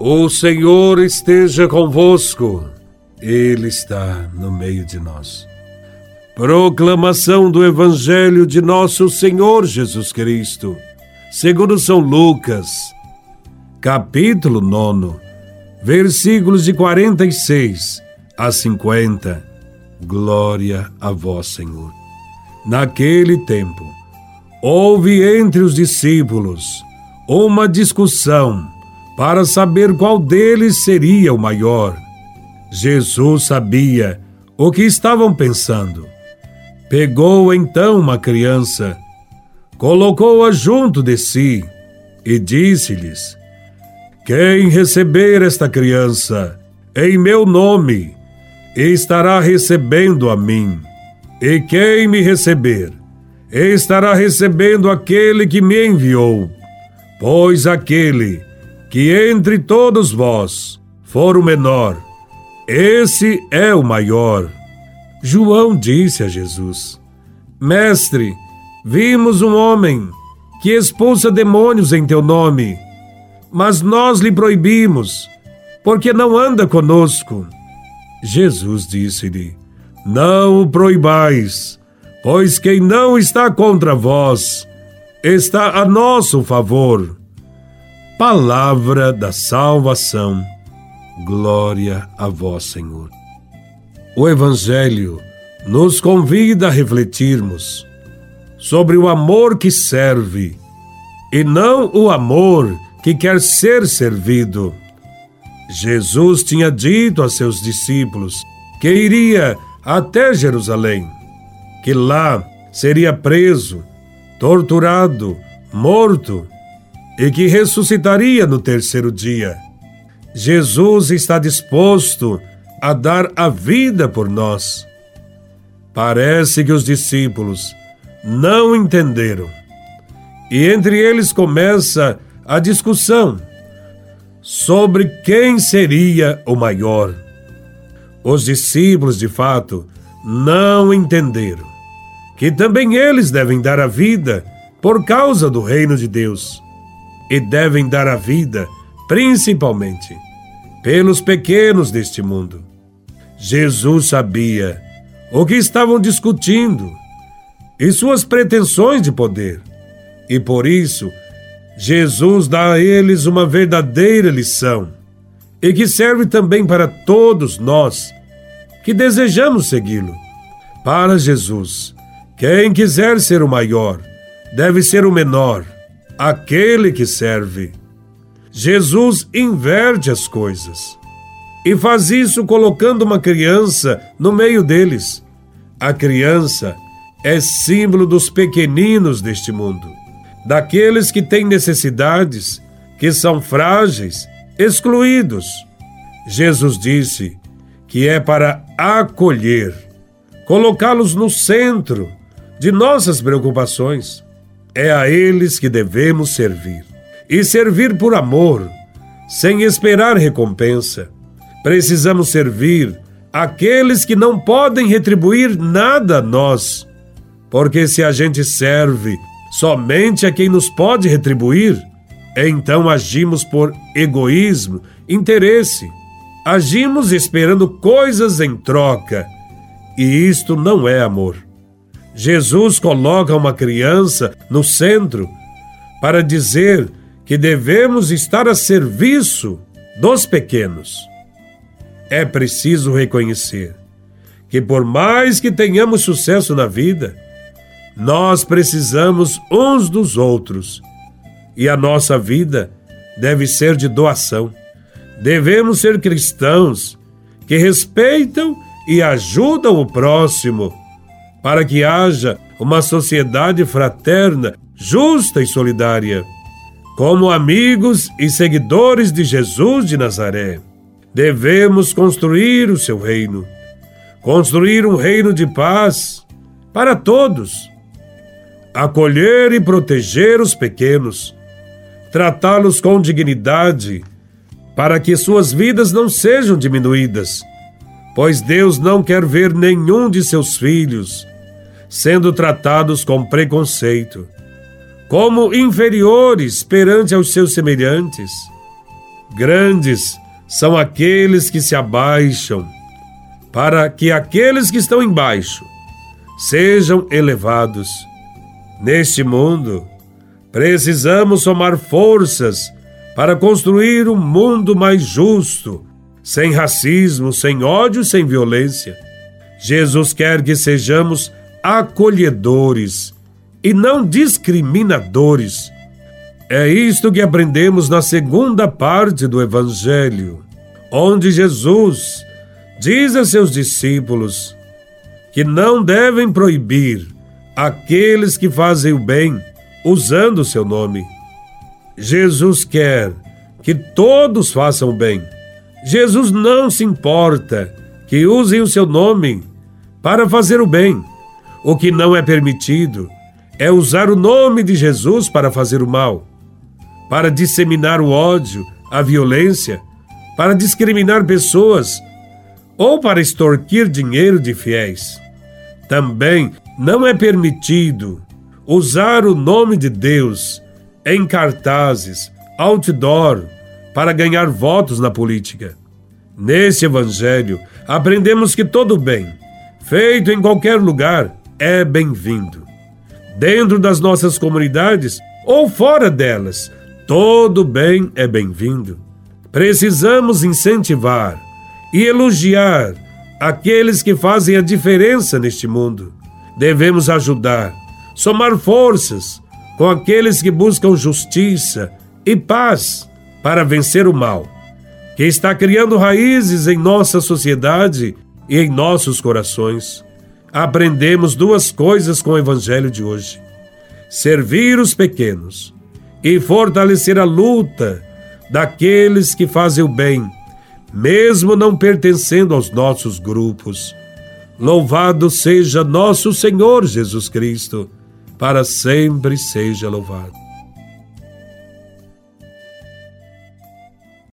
O Senhor esteja convosco, Ele está no meio de nós. Proclamação do Evangelho de Nosso Senhor Jesus Cristo, segundo São Lucas, capítulo 9, versículos de 46 a 50. Glória a Vós, Senhor. Naquele tempo, houve entre os discípulos uma discussão para saber qual deles seria o maior. Jesus sabia o que estavam pensando. Pegou então uma criança, colocou-a junto de si e disse-lhes: Quem receber esta criança em meu nome, estará recebendo a mim. E quem me receber, estará recebendo aquele que me enviou. Pois aquele que entre todos vós for o menor, esse é o maior. João disse a Jesus: Mestre, vimos um homem que expulsa demônios em teu nome, mas nós lhe proibimos, porque não anda conosco. Jesus disse-lhe: Não o proibais, pois quem não está contra vós está a nosso favor. Palavra da salvação. Glória a vós, Senhor. O Evangelho nos convida a refletirmos sobre o amor que serve e não o amor que quer ser servido. Jesus tinha dito a seus discípulos que iria até Jerusalém, que lá seria preso, torturado, morto e que ressuscitaria no terceiro dia. Jesus está disposto a dar a vida por nós. Parece que os discípulos não entenderam. E entre eles começa a discussão sobre quem seria o maior. Os discípulos, de fato, não entenderam que também eles devem dar a vida por causa do reino de Deus e devem dar a vida, principalmente, pelos pequenos deste mundo. Jesus sabia o que estavam discutindo e suas pretensões de poder, e por isso Jesus dá a eles uma verdadeira lição e que serve também para todos nós que desejamos segui-lo. Para Jesus, quem quiser ser o maior deve ser o menor aquele que serve. Jesus inverte as coisas e faz isso colocando uma criança no meio deles. A criança é símbolo dos pequeninos deste mundo, daqueles que têm necessidades, que são frágeis, excluídos. Jesus disse que é para acolher, colocá-los no centro de nossas preocupações. É a eles que devemos servir. E servir por amor, sem esperar recompensa. Precisamos servir aqueles que não podem retribuir nada a nós. Porque se a gente serve somente a quem nos pode retribuir, então agimos por egoísmo, interesse. Agimos esperando coisas em troca. E isto não é amor. Jesus coloca uma criança no centro para dizer que devemos estar a serviço dos pequenos. É preciso reconhecer que, por mais que tenhamos sucesso na vida, nós precisamos uns dos outros e a nossa vida deve ser de doação. Devemos ser cristãos que respeitam e ajudam o próximo para que haja uma sociedade fraterna, justa e solidária. Como amigos e seguidores de Jesus de Nazaré, devemos construir o seu reino, construir um reino de paz para todos, acolher e proteger os pequenos, tratá-los com dignidade, para que suas vidas não sejam diminuídas pois Deus não quer ver nenhum de seus filhos sendo tratados com preconceito, como inferiores perante aos seus semelhantes. Grandes são aqueles que se abaixam, para que aqueles que estão embaixo sejam elevados. Neste mundo, precisamos somar forças para construir um mundo mais justo, sem racismo, sem ódio, sem violência. Jesus quer que sejamos acolhedores e não discriminadores. É isto que aprendemos na segunda parte do Evangelho, onde Jesus diz a seus discípulos que não devem proibir aqueles que fazem o bem usando o seu nome. Jesus quer que todos façam o bem. Jesus não se importa que usem o seu nome para fazer o bem. O que não é permitido é usar o nome de Jesus para fazer o mal, para disseminar o ódio, a violência, para discriminar pessoas ou para extorquir dinheiro de fiéis. Também não é permitido usar o nome de Deus em cartazes, outdoor, para ganhar votos na política. Nesse Evangelho, aprendemos que todo bem, feito em qualquer lugar, é bem-vindo. Dentro das nossas comunidades ou fora delas, todo bem é bem-vindo. Precisamos incentivar e elogiar aqueles que fazem a diferença neste mundo. Devemos ajudar, somar forças com aqueles que buscam justiça e paz para vencer o mal, que está criando raízes em nossa sociedade e em nossos corações. Aprendemos duas coisas com o Evangelho de hoje: servir os pequenos e fortalecer a luta daqueles que fazem o bem mesmo não pertencendo aos nossos grupos. Louvado seja nosso Senhor Jesus Cristo, para sempre seja louvado.